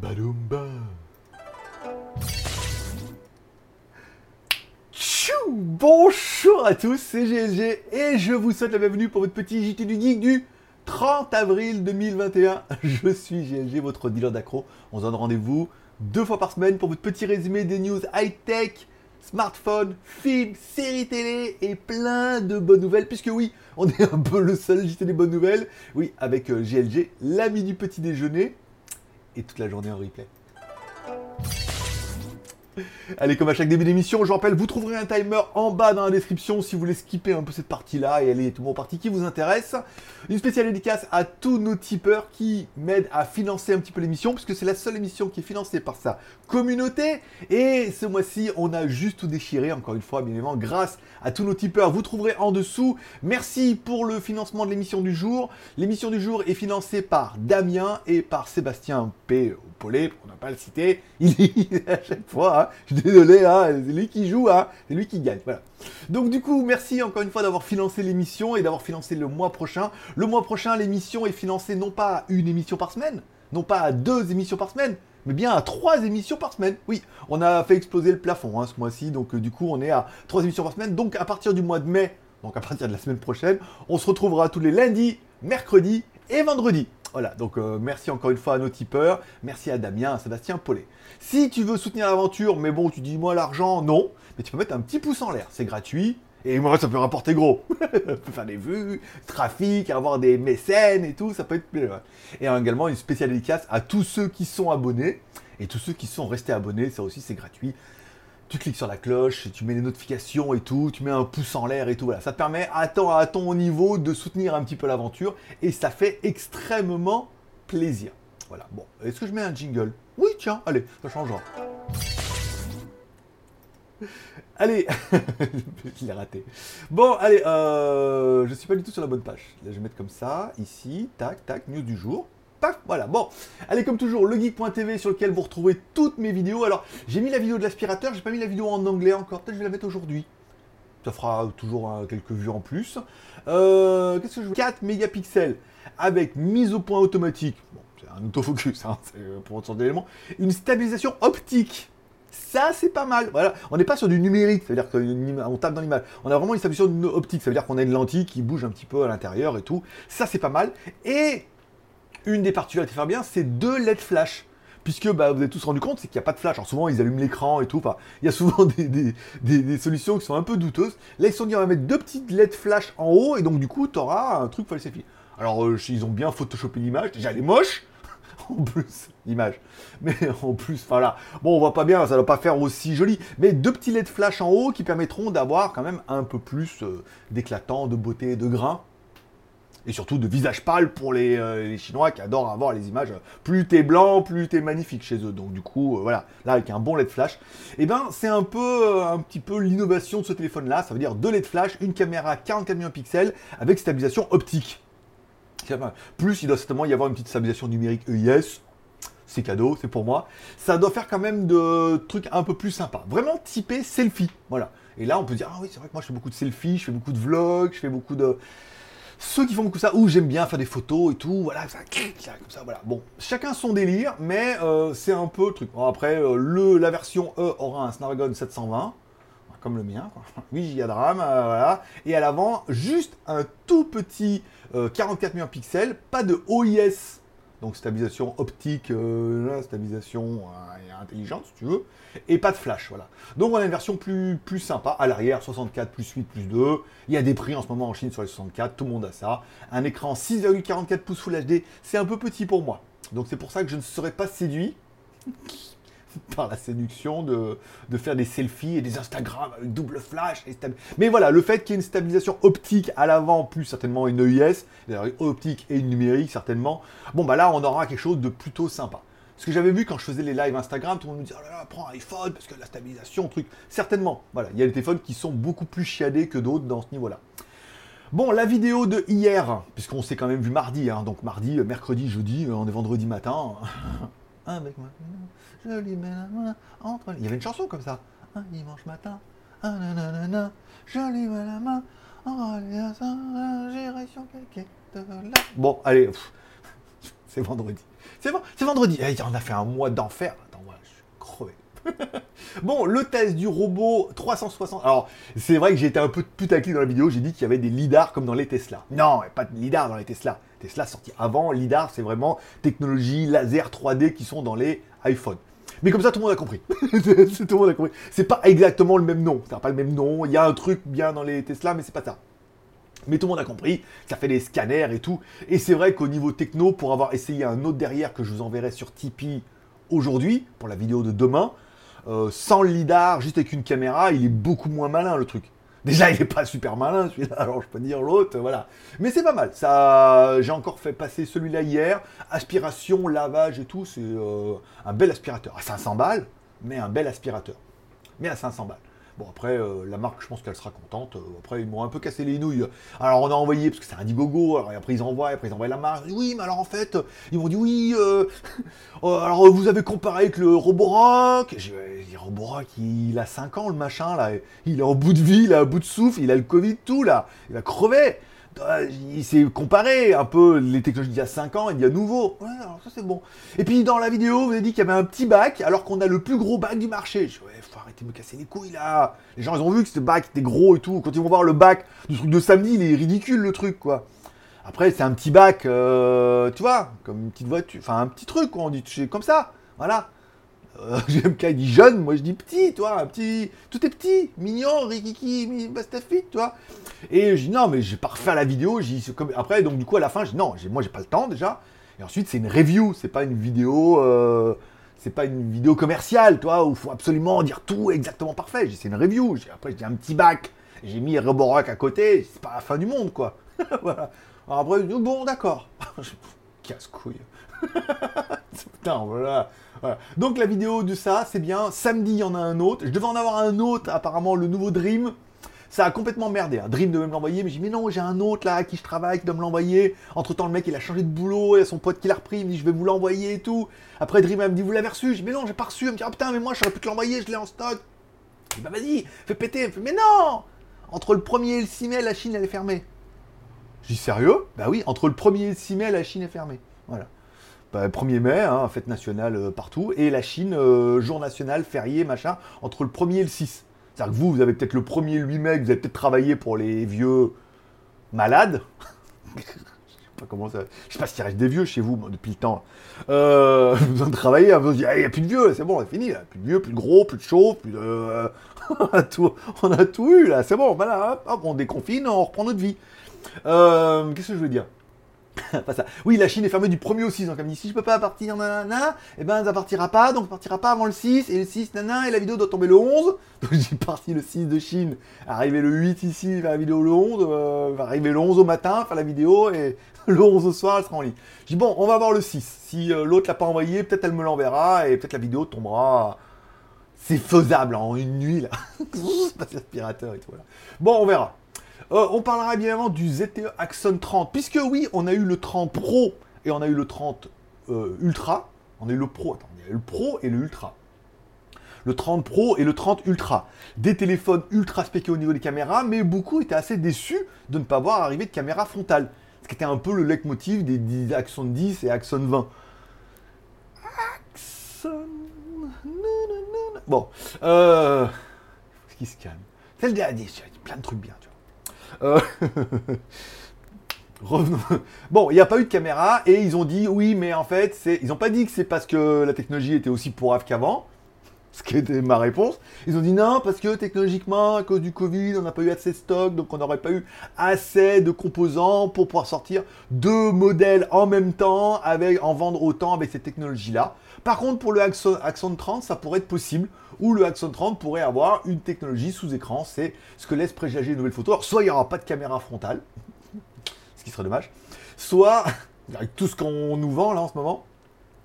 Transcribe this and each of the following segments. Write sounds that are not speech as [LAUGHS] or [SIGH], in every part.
Badoumba. Tchou Bonjour à tous, c'est GLG et je vous souhaite la bienvenue pour votre petit JT du Geek du 30 avril 2021. Je suis GLG, votre dealer d'accro. On se donne rendez-vous deux fois par semaine pour votre petit résumé des news high-tech, smartphone, films, séries télé et plein de bonnes nouvelles. Puisque oui, on est un peu le seul JT des bonnes nouvelles. Oui, avec euh, GLG, l'ami du petit déjeuner et toute la journée en replay. [LAUGHS] Allez, comme à chaque début d'émission, je vous rappelle, vous trouverez un timer en bas dans la description si vous voulez skipper un peu cette partie-là et aller tout bon partie qui vous intéresse. Une spéciale dédicace à tous nos tipeurs qui m'aident à financer un petit peu l'émission, puisque c'est la seule émission qui est financée par sa communauté. Et ce mois-ci, on a juste tout déchiré, encore une fois, bien évidemment, grâce à tous nos tipeurs. Vous trouverez en dessous. Merci pour le financement de l'émission du jour. L'émission du jour est financée par Damien et par Sébastien P. Paulet, pour ne pas le citer. [LAUGHS] Il dit à chaque fois, hein, je suis [LAUGHS] désolé, hein, c'est lui qui joue, hein, c'est lui qui gagne. Voilà. Donc du coup, merci encore une fois d'avoir financé l'émission et d'avoir financé le mois prochain. Le mois prochain, l'émission est financée non pas à une émission par semaine, non pas à deux émissions par semaine, mais bien à trois émissions par semaine. Oui, on a fait exploser le plafond hein, ce mois-ci, donc euh, du coup on est à trois émissions par semaine. Donc à partir du mois de mai, donc à partir de la semaine prochaine, on se retrouvera tous les lundis, mercredis et vendredis. Voilà, donc euh, merci encore une fois à nos tipeurs, merci à Damien, à Sébastien Paulet. Si tu veux soutenir l'aventure, mais bon, tu dis moi l'argent, non, mais tu peux mettre un petit pouce en l'air, c'est gratuit, et moi ça peut rapporter gros. [LAUGHS] faire des vues, trafic, avoir des mécènes et tout, ça peut être. Et également une spéciale dédicace à tous ceux qui sont abonnés, et tous ceux qui sont restés abonnés, ça aussi c'est gratuit tu cliques sur la cloche, tu mets les notifications et tout, tu mets un pouce en l'air et tout. Voilà, ça te permet à ton, niveau de soutenir un petit peu l'aventure et ça fait extrêmement plaisir. Voilà, bon, est-ce que je mets un jingle? Oui, tiens, allez, ça changera. [LAUGHS] Allez, [LAUGHS] je l'ai raté. Bon, allez, euh, je suis pas du tout sur la bonne page. Là, je vais mettre comme ça, ici, tac, tac, news du jour. Voilà, bon. Allez, comme toujours, legeek.tv sur lequel vous retrouvez toutes mes vidéos. Alors, j'ai mis la vidéo de l'aspirateur, j'ai pas mis la vidéo en anglais encore. Peut-être je vais la mettre aujourd'hui. Ça fera toujours euh, quelques vues en plus. Euh, Qu'est-ce que je veux 4 mégapixels avec mise au point automatique. Bon, c'est un autofocus, hein, c'est euh, pour autant d'éléments. Une stabilisation optique. Ça, c'est pas mal. Voilà, on n'est pas sur du numérique, c'est-à-dire qu'on tape dans l'image. On a vraiment une stabilisation optique, ça veut dire qu'on a une lentille qui bouge un petit peu à l'intérieur et tout. Ça, c'est pas mal. Et une des particularités de faire bien, c'est deux LED flash. Puisque bah, vous avez tous rendu compte, c'est qu'il n'y a pas de flash. Alors souvent, ils allument l'écran et tout. Enfin, il y a souvent [LAUGHS] des, solutions qui sont un peu douteuses. Là, ils se sont dit, on va mettre deux petites LED flash en haut. Et donc, du coup, tu auras un truc selfies. Alors, euh, ils ont bien photoshopé l'image. Déjà, elle est moche. [LAUGHS] en plus, l'image. Mais en plus, voilà. Bon, on voit pas bien, ça doit pas faire aussi joli. Mais deux petits LED flash en haut qui permettront d'avoir quand même un peu plus euh, d'éclatant, de beauté, de grain et surtout de visage pâle pour euh, les, Chinois qui adorent avoir les images. Plus t'es blanc, plus t'es magnifique chez eux. Donc du coup, euh, voilà, là avec un bon LED flash, et eh ben c'est un peu, euh, un petit peu l'innovation de ce téléphone-là. Ça veut dire deux LED flash, une caméra 44 millions de pixels avec stabilisation optique. Plus il doit certainement y avoir une petite stabilisation numérique EIS. C'est cadeau, c'est pour moi. Ça doit faire quand même de trucs un peu plus sympas. Vraiment typé selfie. Voilà. Et là, on peut dire, ah oui, c'est vrai que moi je fais beaucoup de selfies, je fais beaucoup de vlogs, je fais beaucoup de ceux qui font beaucoup ça, ou j'aime bien faire des photos et tout, voilà, ça, comme ça, voilà. Bon, chacun son délire, mais euh, c'est un peu le truc. après, euh, le, la version E aura un Snapdragon 720, comme le mien, quoi. 8 Go de RAM, voilà. Et à l'avant, juste un tout petit 44 mégapixels, pas de OIS donc stabilisation optique, euh, stabilisation euh, intelligente si tu veux, et pas de flash, voilà. Donc on a une version plus, plus sympa, à l'arrière 64 plus 8 plus 2, il y a des prix en ce moment en Chine sur les 64, tout le monde a ça, un écran 6,44 pouces Full HD, c'est un peu petit pour moi, donc c'est pour ça que je ne serais pas séduit [LAUGHS] par la séduction de, faire des selfies et des Instagram avec double flash. Mais voilà, le fait qu'il y ait une stabilisation optique à l'avant, plus certainement une EIS, optique et une numérique certainement, bon bah là on aura quelque chose de plutôt sympa. Ce que j'avais vu quand je faisais les lives Instagram, tout le monde me disait oh prends un iPhone parce que la stabilisation, truc. Certainement, voilà, il y a des téléphones qui sont beaucoup plus chiadés que d'autres dans ce niveau-là. Bon, la vidéo de hier, puisqu'on s'est quand même vu mardi, hein, donc mardi, mercredi, jeudi, on est vendredi matin. [LAUGHS] avec moi. Je lui mets la main entre Il y avait une chanson comme ça. Un dimanche matin. Un nanana, je lui mets la main. J'irai sur de là. Bon, allez. c'est vendredi. C'est c'est vendredi. Eh, on a fait un mois d'enfer. Attends, voilà, je suis crevé. [LAUGHS] bon, le test du robot 360. Alors, c'est vrai que j'ai été un peu putaclic dans la vidéo. J'ai dit qu'il y avait des lidars comme dans les Tesla. Non, pas de lidar dans les Tesla. Tesla sorti avant. Lidar, c'est vraiment technologie laser 3D qui sont dans les iPhones. Mais comme ça, tout le monde a compris. [LAUGHS] tout le monde a compris. C'est pas exactement le même nom. C'est pas le même nom. Il y a un truc bien dans les Tesla, mais c'est pas ça. Mais tout le monde a compris, ça fait des scanners et tout. Et c'est vrai qu'au niveau techno, pour avoir essayé un autre derrière que je vous enverrai sur Tipeee aujourd'hui, pour la vidéo de demain, euh, sans le lidar, juste avec une caméra, il est beaucoup moins malin le truc. Déjà, il n'est pas super malin celui-là, alors je peux dire l'autre, voilà. Mais c'est pas mal. Ça, j'ai encore fait passer celui-là hier. Aspiration, lavage et tout, c'est euh, un bel aspirateur. À 500 balles, mais un bel aspirateur. Mais à 500 balles. Bon, après, euh, la marque, je pense qu'elle sera contente. Euh, après, ils m'ont un peu cassé les nouilles. Alors, on a envoyé, parce que c'est un Indiegogo, alors après, ils envoient, après, ils envoient la marque. Oui, mais alors, en fait, ils m'ont dit, oui, euh, [LAUGHS] alors, vous avez comparé avec le Roborock. J'ai dit, Roborock, il a 5 ans, le machin, là. Il est en bout de vie, il est à bout de souffle, il a le Covid, tout, là. Il va crever. Il s'est comparé un peu les technologies d'il y a 5 ans et d'il y a nouveau. Ça c'est bon. Et puis dans la vidéo, vous avez dit qu'il y avait un petit bac alors qu'on a le plus gros bac du marché. Je dis, ouais, faut arrêter de me casser les couilles là. Les gens ils ont vu que ce bac était gros et tout. Quand ils vont voir le bac du truc de samedi, il est ridicule le truc quoi. Après, c'est un petit bac, euh, tu vois, comme une petite voiture, enfin un petit truc, quoi, on dit comme ça, voilà. [LAUGHS] Euh, GMK dit jeune, moi je dis petit, toi, un petit, tout est petit, mignon, rikiki, bastafit, toi. Et je dis non, mais j'ai pas refait la vidéo, j'ai après, donc du coup à la fin, je dis non, moi j'ai pas le temps déjà. Et ensuite c'est une review, c'est pas une vidéo, euh, c'est pas une vidéo commerciale, toi, où faut absolument dire tout exactement parfait. C'est une review. Après je dis un petit bac, j'ai mis Roborock à côté, c'est pas la fin du monde, quoi. [LAUGHS] voilà. Alors après, bon, d'accord. [LAUGHS] Casse-couille. [LAUGHS] Putain, voilà. Donc la vidéo de ça, c'est bien. Samedi, il y en a un autre. Je devais en avoir un autre, apparemment le nouveau Dream. Ça a complètement merdé. Hein. Dream devait me l'envoyer, mais j'ai dit, mais non, j'ai un autre là à qui je travaille qui doit me l'envoyer. Entre temps, le mec il a changé de boulot, et son pote qui l'a repris, il me dit, je vais vous l'envoyer et tout. Après, Dream elle me dit, vous l'avez reçu? Je dis, mais non, j'ai pas reçu. Elle me dit, ah putain, mais moi j'aurais pu te l'envoyer, je l'ai en stock. Je dis, bah vas-y, fais péter. Mais non Entre le 1er et le 6 mai, la Chine elle est fermée. Je dis, sérieux? Bah oui, entre le 1er et le 6 mai, la Chine est fermée. Voilà. 1er bah, mai, hein, fête nationale euh, partout, et la Chine, euh, jour national, férié, machin, entre le 1er et le 6. C'est-à-dire que vous, vous avez peut-être le 1er et le 8 mai, vous avez peut-être travaillé pour les vieux malades. [LAUGHS] je sais pas comment ça. Je sais pas s'il reste des vieux chez vous depuis le temps. Euh, [LAUGHS] vous besoin de travailler, vous dites, il n'y a plus de vieux, c'est bon, c'est fini, plus de vieux, plus de gros, plus de chaud, plus de. [LAUGHS] on, a tout, on a tout eu là, c'est bon, voilà, hop, on déconfine, on reprend notre vie. Qu'est-ce que je veux dire? [LAUGHS] ça. Oui, la Chine est fermée du 1er au 6, donc elle me dit si je peux pas partir, nanana, et eh ben ça partira pas, donc partira pas avant le 6, et le 6, nanana, et la vidéo doit tomber le 11. [LAUGHS] Donc j'ai parti le 6 de Chine, arriver le 8 ici, faire la vidéo le 11, euh, arriver le 11 au matin, faire la vidéo, et [LAUGHS] le 11 au soir, elle sera en ligne. Je dis bon, on va voir le 6. Si euh, l'autre l'a pas envoyé, peut-être elle me l'enverra, et peut-être la vidéo tombera. C'est faisable en une nuit là. pas aspirateur et tout. Voilà. Bon, on verra. Euh, on parlera évidemment du ZTE Axon 30, puisque oui, on a eu le 30 Pro et on a eu le 30 euh, Ultra. On a eu le Pro, attends, il y a eu le Pro et le Ultra. Le 30 Pro et le 30 Ultra. Des téléphones ultra spéciaux au niveau des caméras, mais beaucoup étaient assez déçus de ne pas voir arriver de caméra frontale. Ce qui était un peu le leitmotiv des, Axon 10 et Axon 20. Axon... Bon, euh... Ce qui se calme? C'est le dernier, plein de trucs bien. Euh. [LAUGHS] Bon, il n'y a pas eu de caméra et ils ont dit oui, mais en fait, c'est. Ils n'ont pas dit que c'est parce que la technologie était aussi pourrave qu'avant, ce qui était ma réponse. Ils ont dit non, parce que technologiquement, à cause du Covid, on n'a pas eu assez de stock, donc on n'aurait pas eu assez de composants pour pouvoir sortir deux modèles en même temps, avec, en vendre autant avec cette technologie-là. Par contre, pour le Axon, Axon 30, ça pourrait être possible, ou le Axon 30 pourrait avoir une technologie sous écran, c'est ce que laisse présager une nouvelle photo. Alors, soit il n'y aura pas de caméra frontale, ce qui serait dommage, soit, [LAUGHS] avec tout ce qu'on nous vend là en ce moment,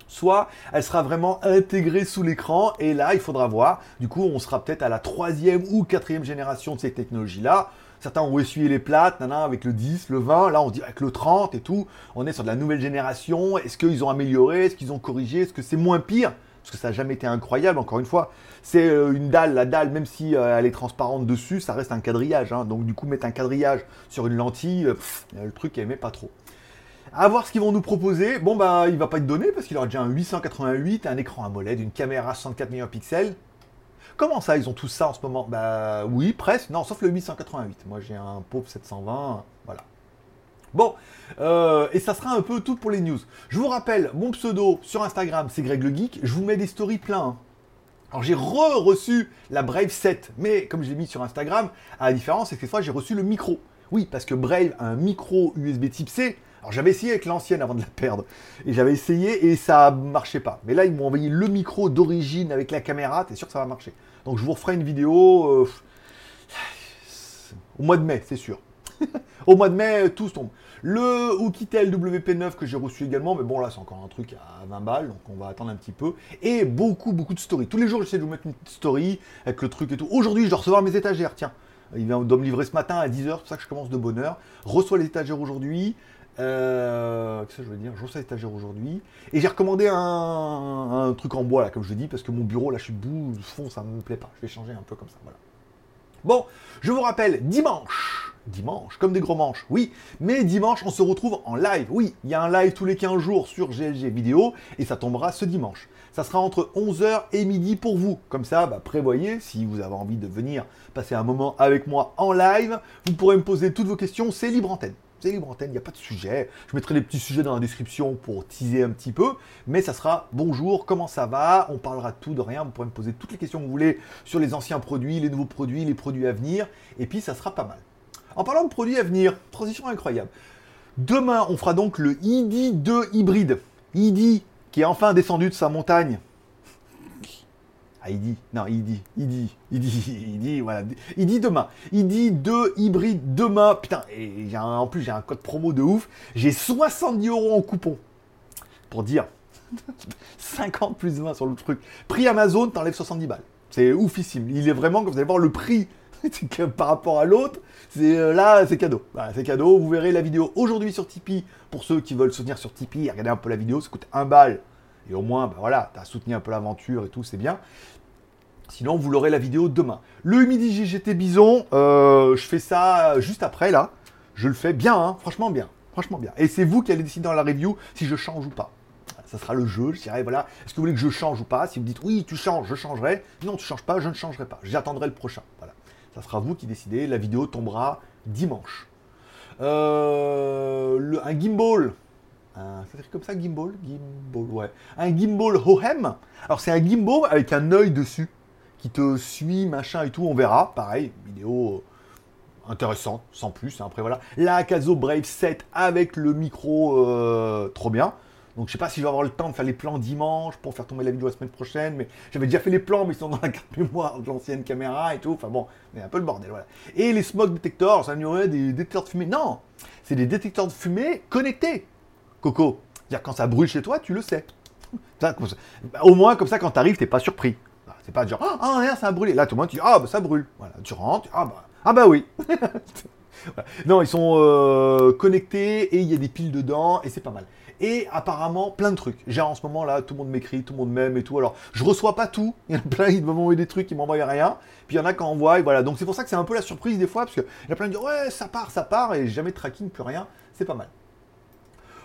soit elle sera vraiment intégrée sous l'écran et là il faudra voir. Du coup, on sera peut-être à la troisième ou quatrième génération de ces technologies-là. Certains ont essuyé les plates, nana, avec le 10, le 20, là on dit avec le 30 et tout. On est sur de la nouvelle génération. Est-ce qu'ils ont amélioré? Est-ce qu'ils ont corrigé? Est-ce que c'est moins pire? Parce que ça n'a jamais été incroyable, encore une fois. C'est euh, une dalle, la dalle, même si euh, elle est transparente dessus, ça reste un quadrillage. Hein. Donc du coup, mettre un quadrillage sur une lentille, le truc, met pas trop. À voir ce qu'ils vont nous proposer. Bon, bah, il va pas être donné parce qu'il aura déjà un 888, un écran AMOLED, une caméra 64 mégapixels. Comment ça, ils ont tout ça en ce moment? Bah oui, presque. Non, sauf le 888. Moi, j'ai un pauvre 720. Voilà. Bon, euh, et ça sera un peu tout pour les news. Je vous rappelle, mon pseudo sur Instagram, c'est Greg le Geek. Je vous mets des stories pleins. Hein. Alors j'ai re-reçu la Brave 7, mais comme je l'ai mis sur Instagram, à la différence, c'est que cette fois j'ai reçu le micro. Oui, parce que Brave a un micro USB type C. Alors j'avais essayé avec l'ancienne avant de la perdre. Et j'avais essayé et ça marchait pas. Mais là, ils m'ont envoyé le micro d'origine avec la caméra. T'es sûr que ça va marcher. Donc je vous referai une vidéo euh, au mois de mai, c'est sûr. [LAUGHS] au mois de mai, tout tombe. Le Oukitel WP9 que j'ai reçu également, mais bon là c'est encore un truc à 20 balles, donc on va attendre un petit peu. Et beaucoup, beaucoup de stories. Tous les jours j'essaie de vous mettre une story avec le truc et tout. Aujourd'hui je dois recevoir mes étagères, tiens. Il vient de me livrer ce matin à 10h, c'est pour ça que je commence de bonne heure. Reçois les étagères aujourd'hui. Euh, qu'est-ce que je veux dire? Je reçois les étagères aujourd'hui. Et j'ai recommandé un, truc en bois, là, comme je dis, parce que mon bureau, là, je suis debout, fond, ça me plaît pas. Je vais changer un peu comme ça. Bon, je vous rappelle, dimanche, Dimanche, comme des gros manches, oui. Mais dimanche, on se retrouve en live. Oui, il y a un live tous les 15 jours sur GLG Vidéo et ça tombera ce dimanche. Ça sera entre 11h et midi pour vous. Comme ça, bah, prévoyez, si vous avez envie de venir passer un moment avec moi en live, vous pourrez me poser toutes vos questions, c'est libre antenne. C'est libre antenne, il n'y a pas de sujet. Je mettrai des petits sujets dans la description pour teaser un petit peu. Mais ça sera bonjour, comment ça va? On parlera tout, de rien. Vous pourrez me poser toutes les questions que vous voulez sur les anciens produits, les nouveaux produits, les produits à venir. Et puis ça sera pas mal. En parlant de produits à venir, transition incroyable. Demain, on fera donc le ID2 hybride. ID qui est enfin descendu de sa montagne. Ah, ID, non, ID, ID, ID, ID, voilà. ID demain. ID 2 hybride demain. Putain, et en plus, j'ai un code promo de ouf. J'ai 70 euros en coupon. Pour dire. [LAUGHS] 50 plus 20 sur le truc. Prix Amazon, t'enlèves 70 balles. C'est oufissime. Il est vraiment, vous allez voir le prix [LAUGHS] par rapport à l'autre, c'est euh, là, c'est cadeau. c'est cadeau. Vous verrez la vidéo aujourd'hui sur Tipeee. Pour ceux qui veulent soutenir sur Tipeee, regardez un peu la vidéo, ça coûte un balle. Et au moins, bah voilà, t'as soutenu un peu l'aventure et tout, c'est bien. Sinon, vous l'aurez la vidéo demain. Le midi GGT Bison, euh, je fais ça juste après là. Je le fais bien, hein, franchement bien. Franchement bien. Et c'est vous qui allez décider dans la review si je change ou pas. Ça sera le jeu, je voilà, est-ce que vous voulez que je change ou pas? Si vous dites oui, tu changes, je changerai. Non, tu changes pas, je ne changerai pas. J'attendrai le prochain. Voilà. Ça sera vous qui décidez. La vidéo tombera dimanche. Euh, un gimbal. ça s'écrit comme ça, gimbal? Gimbal, ouais. Un gimbal Hohem. Alors, c'est un gimbal avec un œil dessus qui te suit, machin et tout. On verra. Pareil, vidéo intéressante, sans plus. Hein. Après, voilà. La Akazo Brave 7 avec le micro, euh, trop bien. Donc je sais pas si je vais avoir le temps de faire les plans dimanche pour faire tomber la vidéo la semaine prochaine, mais j'avais déjà fait les plans, mais ils sont dans la [LAUGHS] carte mémoire de l'ancienne caméra et tout. Enfin bon, mais un peu le bordel, voilà. Et les smoke detectors, ça y aurait des détecteurs de fumée. Non, c'est des détecteurs de fumée connectés. Coco, c'est-à-dire quand ça brûle chez toi, tu le sais. Au moins comme ça, quand t'arrives, t'es pas surpris. C'est pas genre ah, ah ça a brûlé. Là tout le monde tu dis ah bah ça brûle. Voilà, tu rentres, ah bah ah bah oui. [LAUGHS] non, ils sont euh, connectés et il y a des piles dedans et c'est pas mal et apparemment plein de trucs. J'ai en ce moment là, tout le monde m'écrit, tout le monde m'aime et tout. Alors, je reçois pas tout. Il y en a plein, ils m'envoient des trucs, ils m'envoient rien. Puis il y en a qui envoient, voilà. Donc c'est pour ça que c'est un peu la surprise des fois, parce qu'il y a plein qui disent ouais, ça part, ça part, et jamais de tracking, plus rien. C'est pas mal.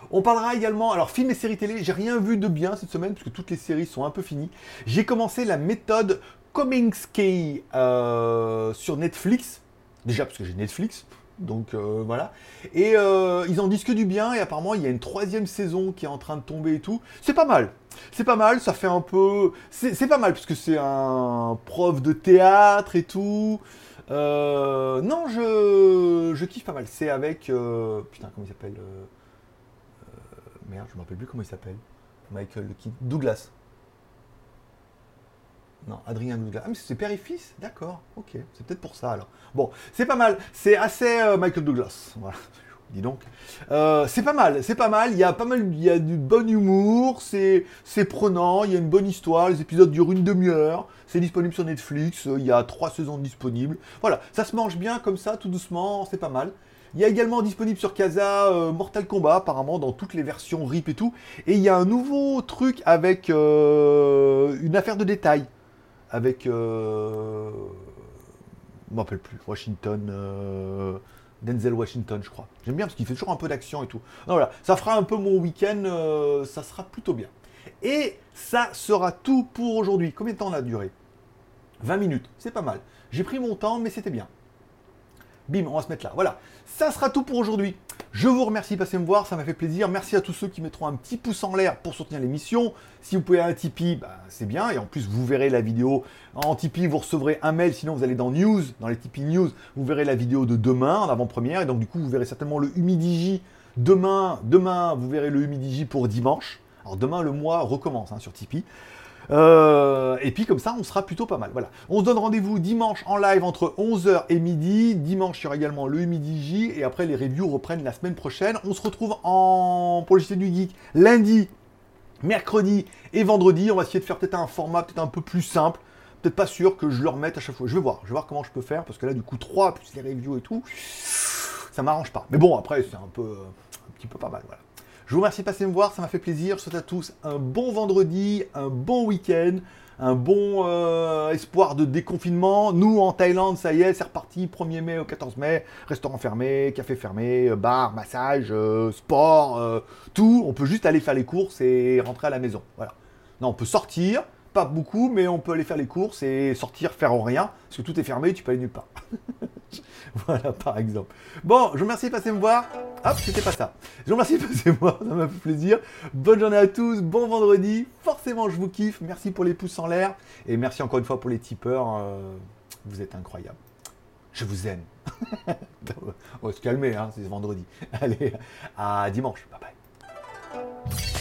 On parlera également, alors films et séries télé, j'ai rien vu de bien cette semaine, puisque toutes les séries sont un peu finies. J'ai commencé la méthode Cominsky euh, sur Netflix. Déjà parce que j'ai Netflix, donc euh, voilà. Et euh, ils en disent que du bien, et apparemment il y a une troisième saison qui est en train de tomber et tout. C'est pas mal. C'est pas mal, ça fait un peu. C'est pas mal, puisque c'est un prof de théâtre et tout. Euh, non, je, je kiffe pas mal. C'est avec. putain, comment il s'appelle Merde, je me rappelle plus comment il s'appelle. Michael Douglas. Non, Adrien Douglas. Ah, mais c'est père et fils? D'accord, ok. C'est peut-être pour ça alors. Bon, c'est pas mal. C'est assez euh, Michael Douglas. Voilà. [LAUGHS] Dis donc. Euh, c'est pas mal, c'est pas mal. Il y a pas mal, il y a du bon humour, c'est, c'est prenant, il y a une bonne histoire. Les épisodes durent une demi-heure. C'est disponible sur Netflix. Il y a trois saisons disponibles. Voilà, ça se mange bien comme ça, tout doucement. C'est pas mal. Il y a également disponible sur Casa euh, Mortal Kombat, apparemment, dans toutes les versions RIP et tout. Et il y a un nouveau truc avec une affaire de détail avec. Euh, je ne me rappelle plus. Washington. Euh, Denzel Washington, je crois. J'aime bien parce qu'il fait toujours un peu d'action et tout. Donc voilà, ça fera un peu mon week-end, euh, ça sera plutôt bien. Et ça sera tout pour aujourd'hui. Combien de temps on a duré? 20 minutes, c'est pas mal. J'ai pris mon temps, mais c'était bien. Bim, on va se mettre là. Voilà, ça sera tout pour aujourd'hui. Je vous remercie de passer me voir, ça m'a fait plaisir. Merci à tous ceux qui mettront un petit pouce en l'air pour soutenir l'émission. Si vous pouvez un Tipeee, bah, c'est bien. Et en plus, vous verrez la vidéo en Tipeee, vous recevrez un mail. Sinon, vous allez dans News, dans les Tipeee News, vous verrez la vidéo de demain en avant-première. Et donc, du coup, vous verrez certainement le Humidigi. Demain, demain, vous verrez le Humidigi pour dimanche. Alors, demain, le mois recommence hein, sur Tipeee. Euh, et puis comme ça, on sera plutôt pas mal. Voilà. On se donne rendez-vous dimanche en live entre 11h et midi. Dimanche, il y aura également le midi J. Et après, les reviews reprennent la semaine prochaine. On se retrouve en pour le du Geek lundi, mercredi et vendredi. On va essayer de faire peut-être un format peut-être un peu plus simple. Peut-être pas sûr que je le remette à chaque fois. Je vais voir. Je vais voir comment je peux faire. Parce que là, du coup, 3 plus les reviews et tout, ça m'arrange pas. Mais bon, après, c'est un peu un petit peu pas mal. Voilà. Je vous remercie de passer me voir, ça m'a fait plaisir. Je souhaite à tous un bon vendredi, un bon week-end, un bon euh, espoir de déconfinement. Nous, en Thaïlande, ça y est, c'est reparti. 1er mai au 14 mai, restaurant fermé, café fermé, bar, massage, euh, sport, euh, tout. On peut juste aller faire les courses et rentrer à la maison. Voilà. Non, on peut sortir, pas beaucoup, mais on peut aller faire les courses et sortir faire rien, parce que tout est fermé, tu peux aller nulle part. [LAUGHS] voilà, par exemple. Bon, je vous remercie de passer me voir. Hop, c'était pas ça. Je vous remercie de passer me voir, ça m'a fait plaisir. Bonne journée à tous, bon vendredi. Forcément, je vous kiffe. Merci pour les pouces en l'air. Et merci encore une fois pour les tipeurs. Euh, vous êtes incroyables. Je vous aime. [LAUGHS] On va se calmer, hein, c'est vendredi. [LAUGHS] Allez, à dimanche. Bye bye.